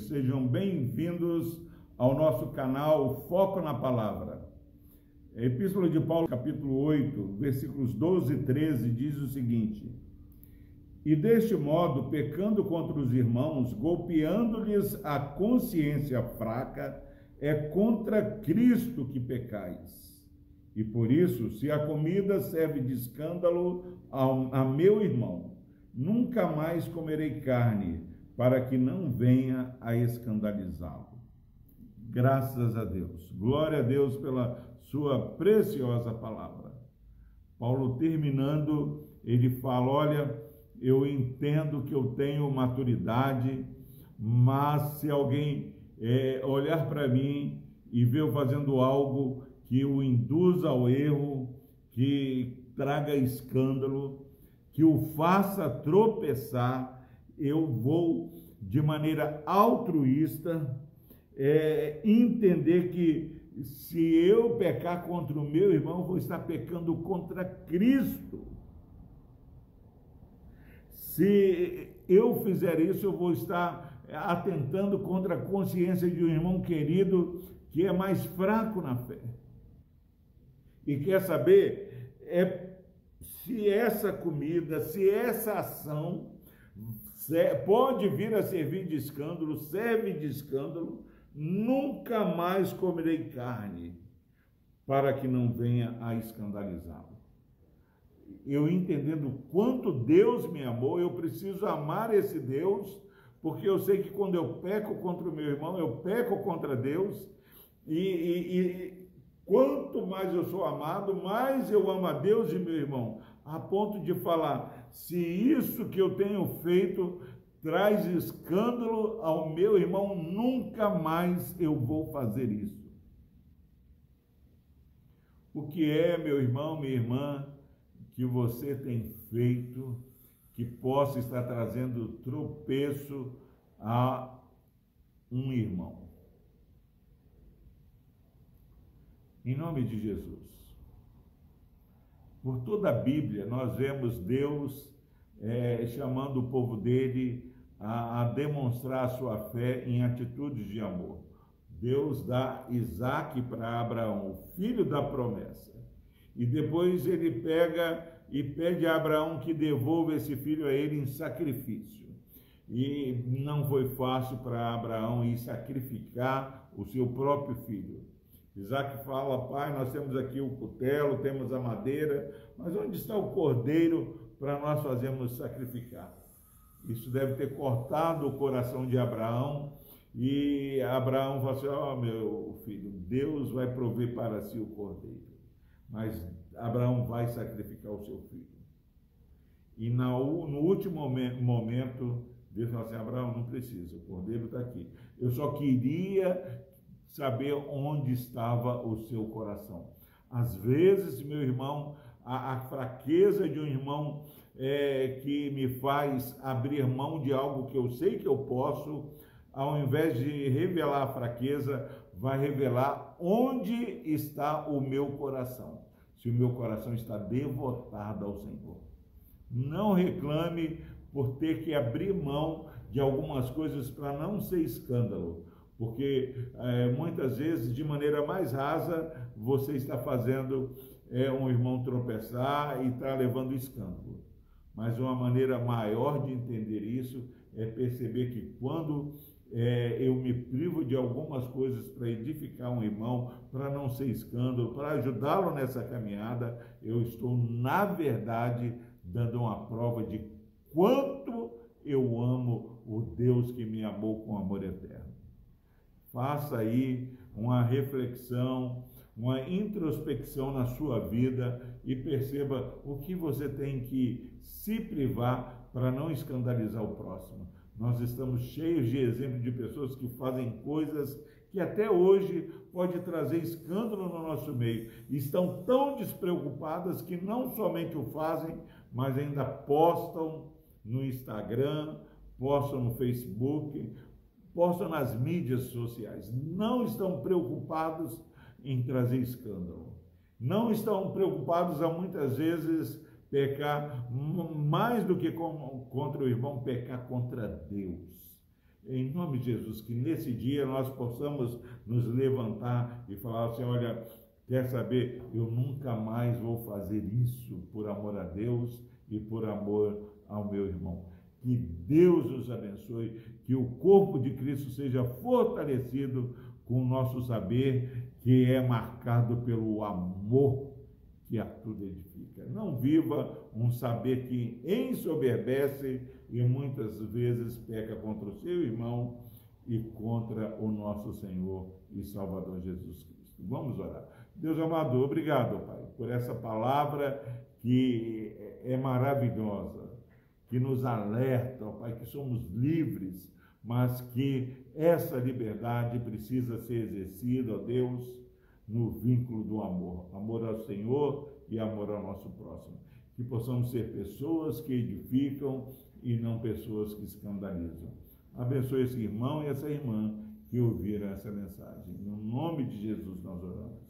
sejam bem-vindos ao nosso canal Foco na Palavra. Epístola de Paulo, capítulo 8, versículos 12 e 13, diz o seguinte: E deste modo, pecando contra os irmãos, golpeando-lhes a consciência fraca, é contra Cristo que pecais. E por isso, se a comida serve de escândalo a meu irmão, nunca mais comerei carne, para que não venha a escandalizá-lo. Graças a Deus. Glória a Deus pela sua preciosa palavra. Paulo terminando, ele fala: Olha, eu entendo que eu tenho maturidade, mas se alguém é, olhar para mim e ver eu fazendo algo que o induza ao erro, que traga escândalo, que o faça tropeçar, eu vou, de maneira altruísta, é, entender que se eu pecar contra o meu irmão, vou estar pecando contra Cristo. Se eu fizer isso, eu vou estar atentando contra a consciência de um irmão querido que é mais fraco na fé. E quer saber é se essa comida, se essa ação pode vir a servir de escândalo, serve de escândalo, nunca mais comerei carne, para que não venha a escandalizá-lo. Eu entendendo quanto Deus me amou, eu preciso amar esse Deus, porque eu sei que quando eu peco contra o meu irmão, eu peco contra Deus, e, e, e quanto mais eu sou amado, mais eu amo a Deus e meu irmão, a ponto de falar: se isso que eu tenho feito traz escândalo ao meu irmão, nunca mais eu vou fazer isso. O que é, meu irmão, minha irmã, que você tem feito que possa estar trazendo tropeço a um irmão? Em nome de Jesus. Por toda a Bíblia, nós vemos Deus é, chamando o povo dele a, a demonstrar sua fé em atitudes de amor. Deus dá Isaac para Abraão, o filho da promessa. E depois ele pega e pede a Abraão que devolva esse filho a ele em sacrifício. E não foi fácil para Abraão ir sacrificar o seu próprio filho. Isaac fala, pai, nós temos aqui o cutelo, temos a madeira, mas onde está o cordeiro para nós fazermos sacrificar? Isso deve ter cortado o coração de Abraão. E Abraão falou assim: Ó oh, meu filho, Deus vai prover para si o cordeiro. Mas Abraão vai sacrificar o seu filho. E no, último momento, Deus falou assim: Abraão, não precisa, o cordeiro está aqui. Eu só queria saber onde estava o seu coração. Às vezes, meu irmão, a, a fraqueza de um irmão é, que me faz abrir mão de algo que eu sei que eu posso, ao invés de revelar a fraqueza, vai revelar onde está o meu coração. Se o meu coração está devotado ao Senhor. Não reclame por ter que abrir mão de algumas coisas para não ser escândalo, porque é, muitas vezes, de maneira mais rasa, você está fazendo é, um irmão tropeçar e está levando escândalo. Mas uma maneira maior de entender isso é perceber que quando é, eu me privo de algumas coisas para edificar um irmão, para não ser escândalo, para ajudá-lo nessa caminhada, eu estou, na verdade, dando uma prova de quanto eu amo o Deus que me amou com amor eterno. Faça aí uma reflexão, uma introspecção na sua vida e perceba o que você tem que se privar para não escandalizar o próximo. Nós estamos cheios de exemplos de pessoas que fazem coisas que até hoje pode trazer escândalo no nosso meio. Estão tão despreocupadas que não somente o fazem, mas ainda postam no Instagram, postam no Facebook, postam nas mídias sociais. Não estão preocupados em trazer escândalo. Não estão preocupados a muitas vezes pecar mais do que contra o irmão, pecar contra Deus. em nome de Jesus, que nesse dia nós possamos nos levantar e falar assim: olha, quer saber? Eu nunca mais vou fazer isso por amor a Deus e por amor ao meu irmão. Que Deus os abençoe, que o corpo de Cristo seja fortalecido com o nosso saber, que é marcado pelo amor que a tudo edifica. Não viva um saber que ensoberbece e muitas vezes peca contra o seu irmão e contra o nosso Senhor e Salvador Jesus Cristo. Vamos orar. Deus amado, obrigado, Pai, por essa palavra que é maravilhosa, que nos alerta, Pai, que somos livres, mas que essa liberdade precisa ser exercida, ó Deus, no vínculo do amor. Amor ao Senhor e amor ao nosso próximo. Que possamos ser pessoas que edificam e não pessoas que escandalizam. Abençoe esse irmão e essa irmã que ouviram essa mensagem. No nome de Jesus nós oramos.